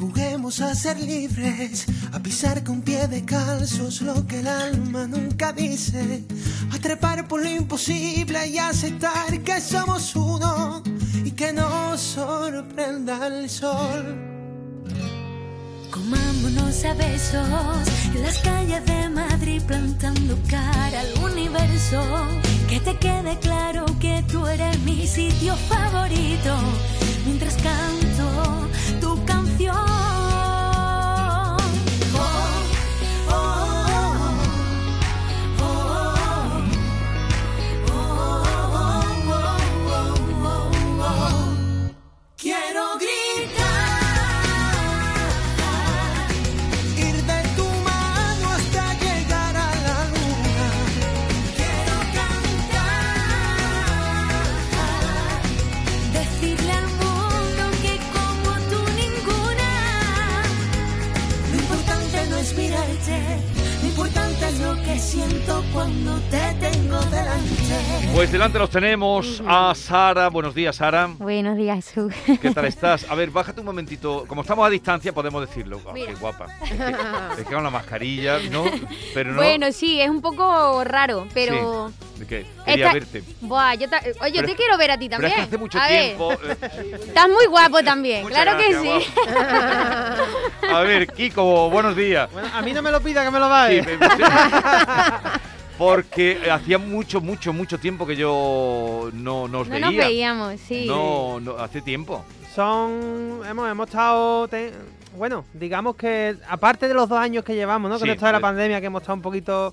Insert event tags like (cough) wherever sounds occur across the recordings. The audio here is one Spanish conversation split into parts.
Juguemos a ser libres, a pisar con pie descalzo es lo que el alma nunca dice. A trepar por lo imposible y aceptar que somos uno y que nos sorprenda el sol. Comámonos a besos en las calles de Madrid plantando cara al universo. Que te quede claro que tú eres mi sitio favorito mientras canto siento cuando te tengo delante. Pues delante los tenemos a Sara. Buenos días, Sara. Buenos días, Jesús. ¿Qué tal estás? A ver, bájate un momentito. Como estamos a distancia, podemos decirlo. Mira. qué guapa. Es que, es que con la mascarilla, ¿no? Pero no. Bueno, sí, es un poco raro, pero... ¿De qué? Quería Esta- verte. Buah, yo ta- Oye, yo te quiero ver a ti Pero también. es que hace mucho a tiempo. eh, estás muy guapo también, muchas claro que sí. guapo. A ver, Kiko, buenos días. Bueno, a mí no me lo pida que me lo Sí, vaya. me- sí. (laughs) Porque hacía mucho, mucho, mucho tiempo que yo no nos No veía. nos veíamos, sí. No, no, hace tiempo. Son. Hemos, hemos estado. te- bueno, digamos que aparte de los dos años que llevamos, ¿no? Con Sí, esto de la de- pandemia, que hemos estado un poquito.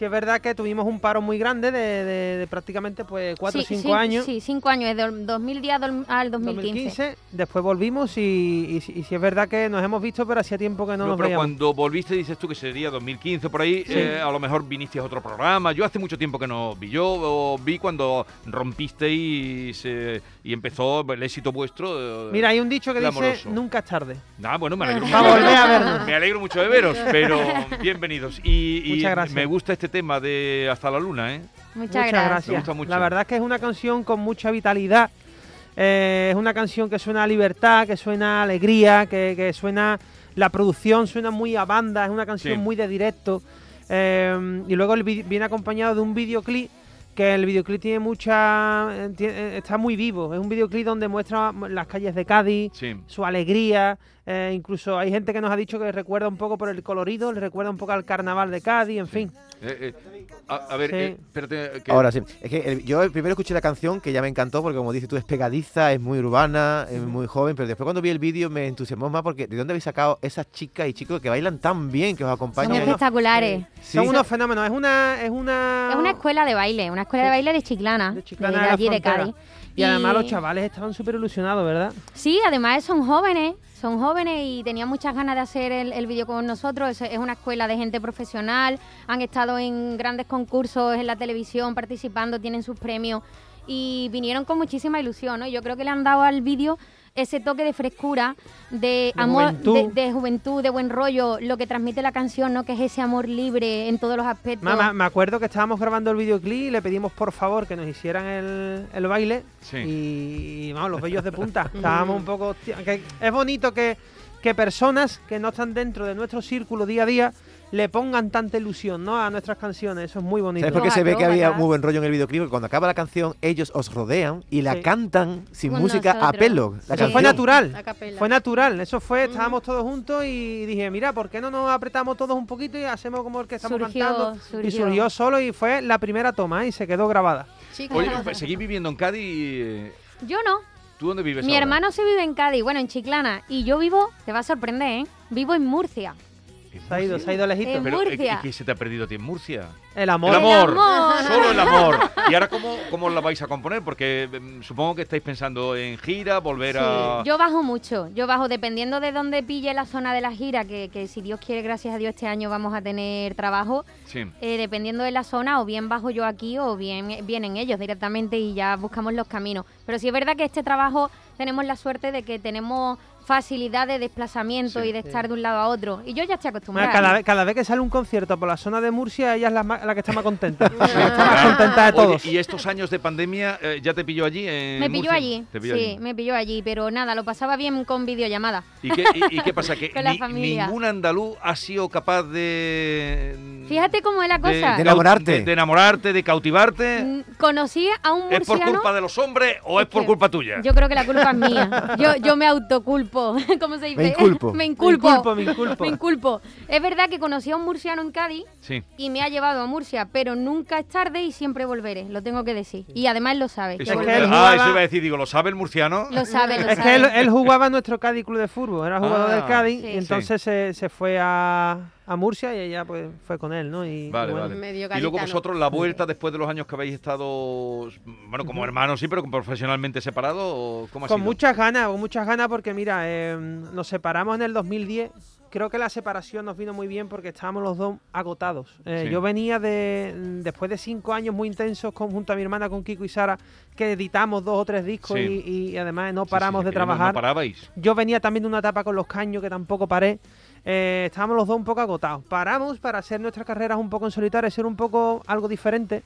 Sí, es verdad que tuvimos un paro muy grande de, de- de prácticamente pues cuatro o Sí, cinco sí, años. Sí, cinco años, el 2010 al al 2015. después volvimos y, y, y sí es verdad que nos hemos visto, pero hacía tiempo que no, No, nos pero veíamos. cuando volviste, dices tú que sería 2015 por ahí, Sí. eh, a lo mejor viniste a otro programa. Yo hace mucho tiempo que no vi. Yo vi cuando rompisteis eh, y empezó el éxito vuestro. eh, Mira, hay un dicho que dice, nunca es tarde. Ah, bueno, me alegro, mucho. volver a vernos. Me alegro mucho de veros, pero (laughs) bienvenidos. Y, y Muchas gracias. me gusta este tema de Hasta la Luna, ¿eh? Muchas, Muchas gracias. gracias. Me gusta mucho. La verdad es que es una canción con mucha vitalidad. Eh, es una canción que suena a libertad, que suena a alegría, que, que suena. La producción suena muy a banda, es una canción Sí. muy de directo. Eh, y luego el vi- viene acompañado de un videoclip que el videoclip tiene mucha. eh, tie- eh, está muy vivo. Es un videoclip donde muestra las calles de Cádiz, Sí. su alegría. Eh, incluso hay gente que nos ha dicho que le recuerda un poco por el colorido, le recuerda un poco al carnaval de Cádiz, en fin. Eh, eh, a, a ver, Sí. eh, espérate. que- Ahora sí. Es que el- yo primero escuché la canción que ya me encantó porque como dices tú es pegadiza, es muy urbana, es muy joven, pero después cuando vi el vídeo me entusiasmó más porque ¿de dónde habéis sacado esas chicas y chicos que bailan tan bien, que os Son acompañan? espectaculares. Sí. Son unos fenómenos. Es una. Es una, Es una escuela de baile, una escuela de baile de Chiclana, de Chiclana de, allí. Cádiz. Y además los chavales estaban súper ilusionados, ¿verdad? Sí, además son jóvenes, son jóvenes y tenían muchas ganas de hacer el, el vídeo con nosotros. Es, una escuela de gente profesional, han estado en grandes concursos en la televisión participando, tienen sus premios y vinieron con muchísima ilusión, ¿no? Yo creo que le han dado al vídeo ese toque de frescura, de, De amor, juventud. De, de juventud, de buen rollo, lo que transmite la canción, ¿no? Que es ese amor libre en todos los aspectos. Mamá, me acuerdo que estábamos grabando el videoclip y le pedimos por favor que nos hicieran el, el baile. Sí. Y, y, vamos, los bellos de punta. (laughs) Estábamos un poco. hostia, que es bonito que, que personas que no están dentro de nuestro círculo día a día le pongan tanta ilusión ¿no? a nuestras canciones. Eso es muy bonito. ¿Sabes por qué Los se ve que había muy buen rollo en el videoclip? Porque cuando acaba la canción, ellos os rodean y la Sí. cantan sin Con música a nosotros. pelo. La Sí. Eso fue natural. A. Fue natural, eso fue, estábamos todos juntos y dije, mira, ¿por qué no nos apretamos todos un poquito y hacemos como el que estamos Surgió, cantando? Y surgió. solo y fue la primera toma y se quedó grabada. Oye, pues, ¿seguís viviendo en Cádiz? Yo no. ¿Tú dónde vives Mi ahora? hermano se vive en Cádiz, bueno, en Chiclana, y yo vivo, te va a sorprender, ¿eh? Vivo en Murcia. ¿En Se ha ido, se ha ido lejito. En Pero, eh, Murcia. ¿qué, qué se te ha perdido a ti en Murcia? El amor. El amor. amor. Solo el amor. (laughs) ¿Y ahora cómo, cómo la vais a componer? Porque mm, supongo que estáis pensando en gira, volver a... Sí, yo bajo mucho, yo bajo dependiendo de dónde pille la zona de la gira, que, que si Dios quiere, gracias a Dios, este año vamos a tener trabajo, Sí. eh, dependiendo de la zona, o bien bajo yo aquí o bien eh, vienen ellos directamente y ya buscamos los caminos. Pero sí es verdad que este trabajo tenemos la suerte de que tenemos facilidad de desplazamiento Sí. y de estar de un lado a otro. Y yo ya estoy acostumbrada. cada, vez, cada vez que sale un concierto por la zona de Murcia, ella es la, la que está más contenta. (laughs) la que está más contenta de todos. Oye, ¿y estos años de pandemia eh, ya te pilló allí? en me pilló Murcia? allí, Te pilló sí, allí. me pilló allí, pero nada, lo pasaba bien con videollamada. ¿Y qué, y- y qué pasa? (laughs) Que Con la ni- familia. ningún andaluz ha sido capaz de... Fíjate cómo es la cosa. De enamorarte. De, de enamorarte, de cautivarte. Mm, Conocí a un ¿Es por murciano. culpa de los hombres o es, Es por que culpa tuya? Yo creo que la culpa es mía. Yo, yo me autoculpo. (laughs) ¿Cómo se dice? Me inculpo. (laughs) me Me inculpo. inculpo, me (laughs) inculpo. Me inculpo. Es verdad que conocí a un murciano en Cádiz Sí. y me ha llevado a Murcia, pero nunca es tarde y siempre volveré, lo tengo que decir. Y además lo sabe. que Es que él ah, eso iba a decir, digo, ¿lo sabe el murciano? Lo sabe, lo Es sabe. que él, él jugaba en nuestro Cádiz Club de Fútbol, era jugador Ah, del Cádiz, Sí. y entonces se, se fue a, a Murcia y ella pues fue con él, ¿no? Y, Vale, y bueno, vale. Medio Y luego vosotros, la vuelta después de los años que habéis estado, bueno, como hermanos sí, pero profesionalmente separados, ¿o ¿cómo ha Con sido? muchas ganas, con muchas ganas porque mira, eh, nos separamos en el 2010. Creo que la separación nos vino muy bien porque estábamos los dos agotados. Eh, Sí. Yo venía de después de cinco años muy intensos con, junto a mi hermana con Kiko y Sara, que editamos dos o tres discos Sí. y, y además no Sí, sí, paramos de no- trabajar. No parabais. Yo venía también de una etapa con los caños que tampoco paré. Eh, estábamos los dos un poco agotados. Paramos para hacer nuestras carreras un poco en solitario, ser un poco algo diferente.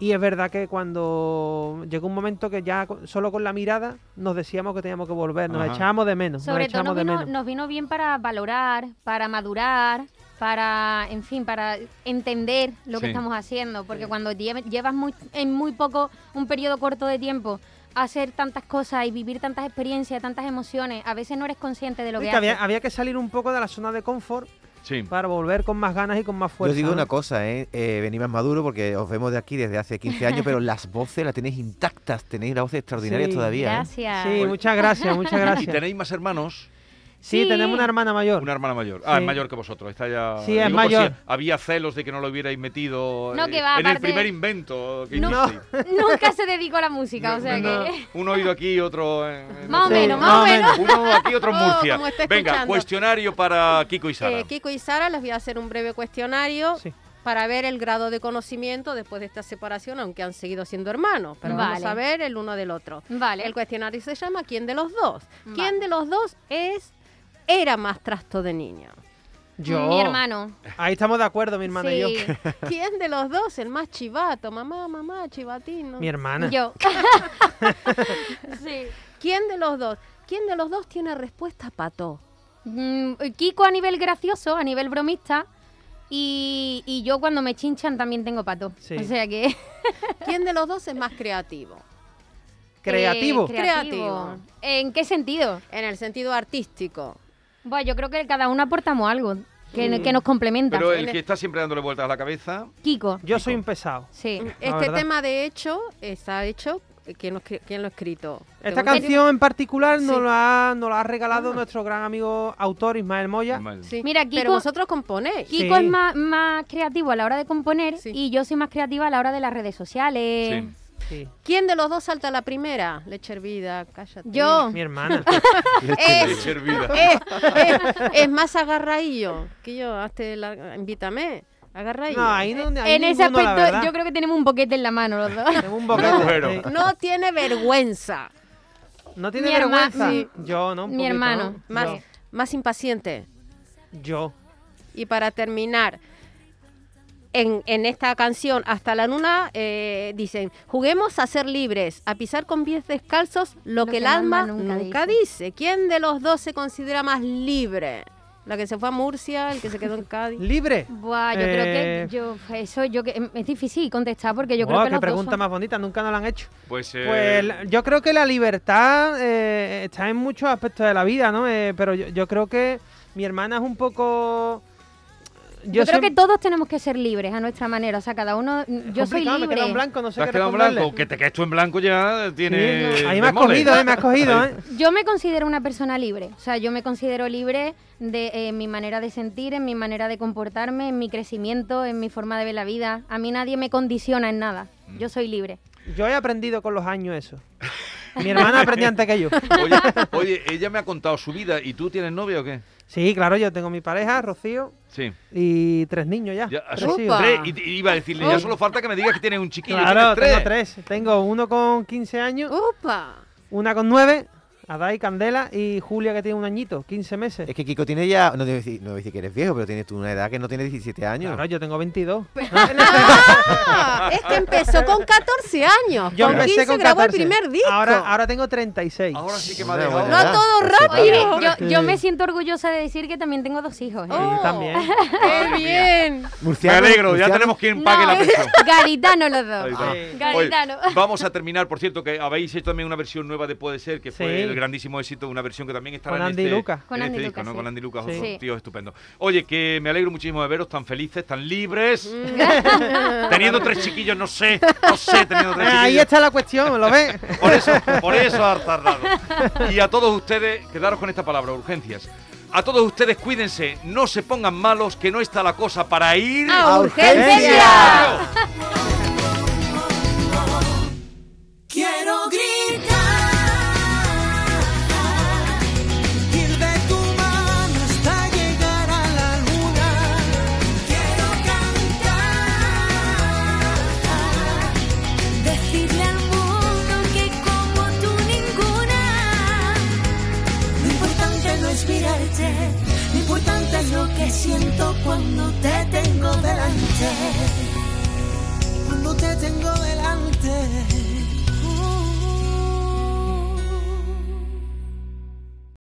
Y es verdad que cuando llegó un momento que ya solo con la mirada nos decíamos que teníamos que volver, nos Ajá. echábamos de menos. Sobre nos todo nos de vino, menos. nos vino bien para valorar, para madurar, para, en fin, para entender lo que estamos haciendo. Porque cuando lle- llevas muy, en muy poco, un periodo corto de tiempo, hacer tantas cosas y vivir tantas experiencias, tantas emociones, a veces no eres consciente de lo Sí, que, que había, haces. había que salir un poco de la zona de confort Sí. para volver con más ganas y con más Yo fuerza. os digo ¿no? una cosa, ¿eh? eh venís más maduro porque os vemos de aquí desde hace 15 años, (laughs) pero las voces las tenéis intactas, tenéis las voces extraordinarias Sí, todavía. ¿eh? Gracias. Sí, muchas gracias, muchas ¿Y gracias. tenéis más hermanos? Sí, Sí. tenemos una hermana mayor. Una hermana mayor. Ah, Sí. es mayor que vosotros. Está ya... Sí, es digo, por si mayor. había celos de que no lo hubierais metido No, eh, que va, en el primer invento que No. (laughs) Nunca se dedicó a la música, o sea No, que... Un oído aquí, otro en... en Más o menos, más o menos. Uno aquí, otro en Oh, Murcia. Venga, cuestionario para Kiko y Sara. Eh, Kiko y Sara les voy a hacer un breve cuestionario Sí. para ver el grado de conocimiento después de esta separación, aunque han seguido siendo hermanos. Pero vamos a ver el uno del otro. Vale. El cuestionario se llama ¿Quién de los dos? Vale. ¿Quién de los dos es era más trasto de niño? Yo. Mi hermano. Ahí estamos de acuerdo, mi hermana y yo. (laughs) ¿Quién de los dos el más chivato? Mamá, mamá, chivatino. Mi hermana. yo. (laughs) sí. ¿Quién de los dos? ¿Quién de los dos tiene respuesta pato? Mm, Kiko a nivel gracioso, a nivel bromista. Y, y yo cuando me chinchan también tengo pato. Sí. O sea que... (laughs) ¿Quién de los dos es más creativo? Creativo. Eh, creativo. ¿En qué sentido? En el sentido artístico. Bueno, yo creo que cada uno aportamos algo que, que nos complementa. Pero el que está siempre dándole vueltas a la cabeza. Kiko. Yo soy un pesado. Sí. Este verdad. tema, de hecho, está hecho. eh, ¿Quién lo, escri- quién lo ha escrito? Esta canción en particular nos Sí. la ha, nos la ha regalado nuestro gran amigo autor Ismael Moya. Mal. Sí. Mira, Kiko- Pero vosotros componéis. Kiko Sí. es más, más creativo a la hora de componer Sí. y yo soy más creativa a la hora de las redes sociales. Sí. ¿Quién de los dos salta la primera? Leche hervida, cállate. Yo. Mi hermana. (laughs) Es, Leche hervida. (laughs) es, es, es más agarradillo que yo. Hazte la, invítame. Agarradillo. No, ahí no ahí en ese la aspecto yo creo que tenemos un boquete en la mano los dos. Tengo un boquete, (laughs) sí. No tiene vergüenza. No tiene Mi vergüenza. sí. Yo, ¿no? Un Mi poquito, hermano. ¿no? Más, Yo. más impaciente. Yo. Y para terminar, en, en esta canción, Hasta la Luna, eh, dicen, juguemos a ser libres, a pisar con pies descalzos lo, que el alma nunca, dice. ¿Quién de los dos se considera más libre? La que se fue a Murcia, el que se quedó en (laughs) Cádiz. ¿Libre? Buah, yo creo Eh, que yo eso yo que es difícil contestar porque yo Buah, creo que qué los dos pregunta son- más bonita, nunca nos la han hecho. Pues, eh, Pues yo creo que la libertad eh, está en muchos aspectos de la vida, ¿no? Eh, pero yo, yo creo que mi hermana es un poco... Yo, creo que todos tenemos que ser libres a nuestra manera, o sea, cada uno yo soy complicado, me libre. quedo en blanco, no sé ¿Te has qué quedado en blanco? Que te quedes tú en blanco ya tiene. Sí, ahí me has cogido, eh, me has cogido, ¿eh? Yo me considero una persona libre, o sea, yo me considero libre de eh, mi manera de sentir, en mi manera de comportarme, en mi crecimiento, en mi forma de ver la vida. A mí nadie me condiciona en nada. Mm. Yo soy libre. Yo he aprendido con los años eso. (laughs) Mi hermana aprendió antes que yo. (laughs) Oye, oye, ella me ha contado su vida. ¿Y tú tienes novia o qué? Sí, claro, yo tengo mi pareja, Rocío, Sí. y tres niños ya. Ya, tres tres. Y, y iba a decirle, ya solo falta que me digas que tienes un chiquillo. Claro, ¿Tienes tengo tres. Tengo uno con 15 años, ¡Upa! una con 9, Adai, Candela y Julia que tiene un añito, 15 meses. Es que Kiko tiene ya, no debo decir, no decir que eres viejo, pero tienes tú una edad que no tiene 17 años. Claro, yo tengo 22. (laughs) Ah, es que empezó con 14 años. Yo con empecé 15 con grabó 14. el primer disco. Ahora, ahora tengo 36. Ahora sí que me ha dejado. No todo rápido. Oye, yo, me siento orgullosa de decir que también tengo dos hijos. ¿eh? Oh, también. (laughs) ¡Qué bien! Me Murciano, alegro, ya tenemos quien pague No, la pensión. Garitano los dos. Sí. Oye, Garitano. vamos a terminar, por cierto, que habéis hecho también una versión nueva de Puede Ser, que fue Sí. el grandísimo éxito, una versión que también estará Con en Andy este, Lucas. Con en Andy este Lucas, disco, ¿no? sí. Con Andy Lucas, Sí. Sí. tíos estupendos. Oye, que me alegro muchísimo de veros tan felices, tan libres. (laughs) teniendo tres chiquillos, no sé, no sé, teniendo tres Ah, Ahí chiquillos. está la cuestión, ¿lo ves? (laughs) Por eso, por eso has tardado. Y a todos ustedes, quedaros con esta palabra, urgencias. A todos ustedes, cuídense, no se pongan malos, que no está la cosa para ir. ¡A ¡A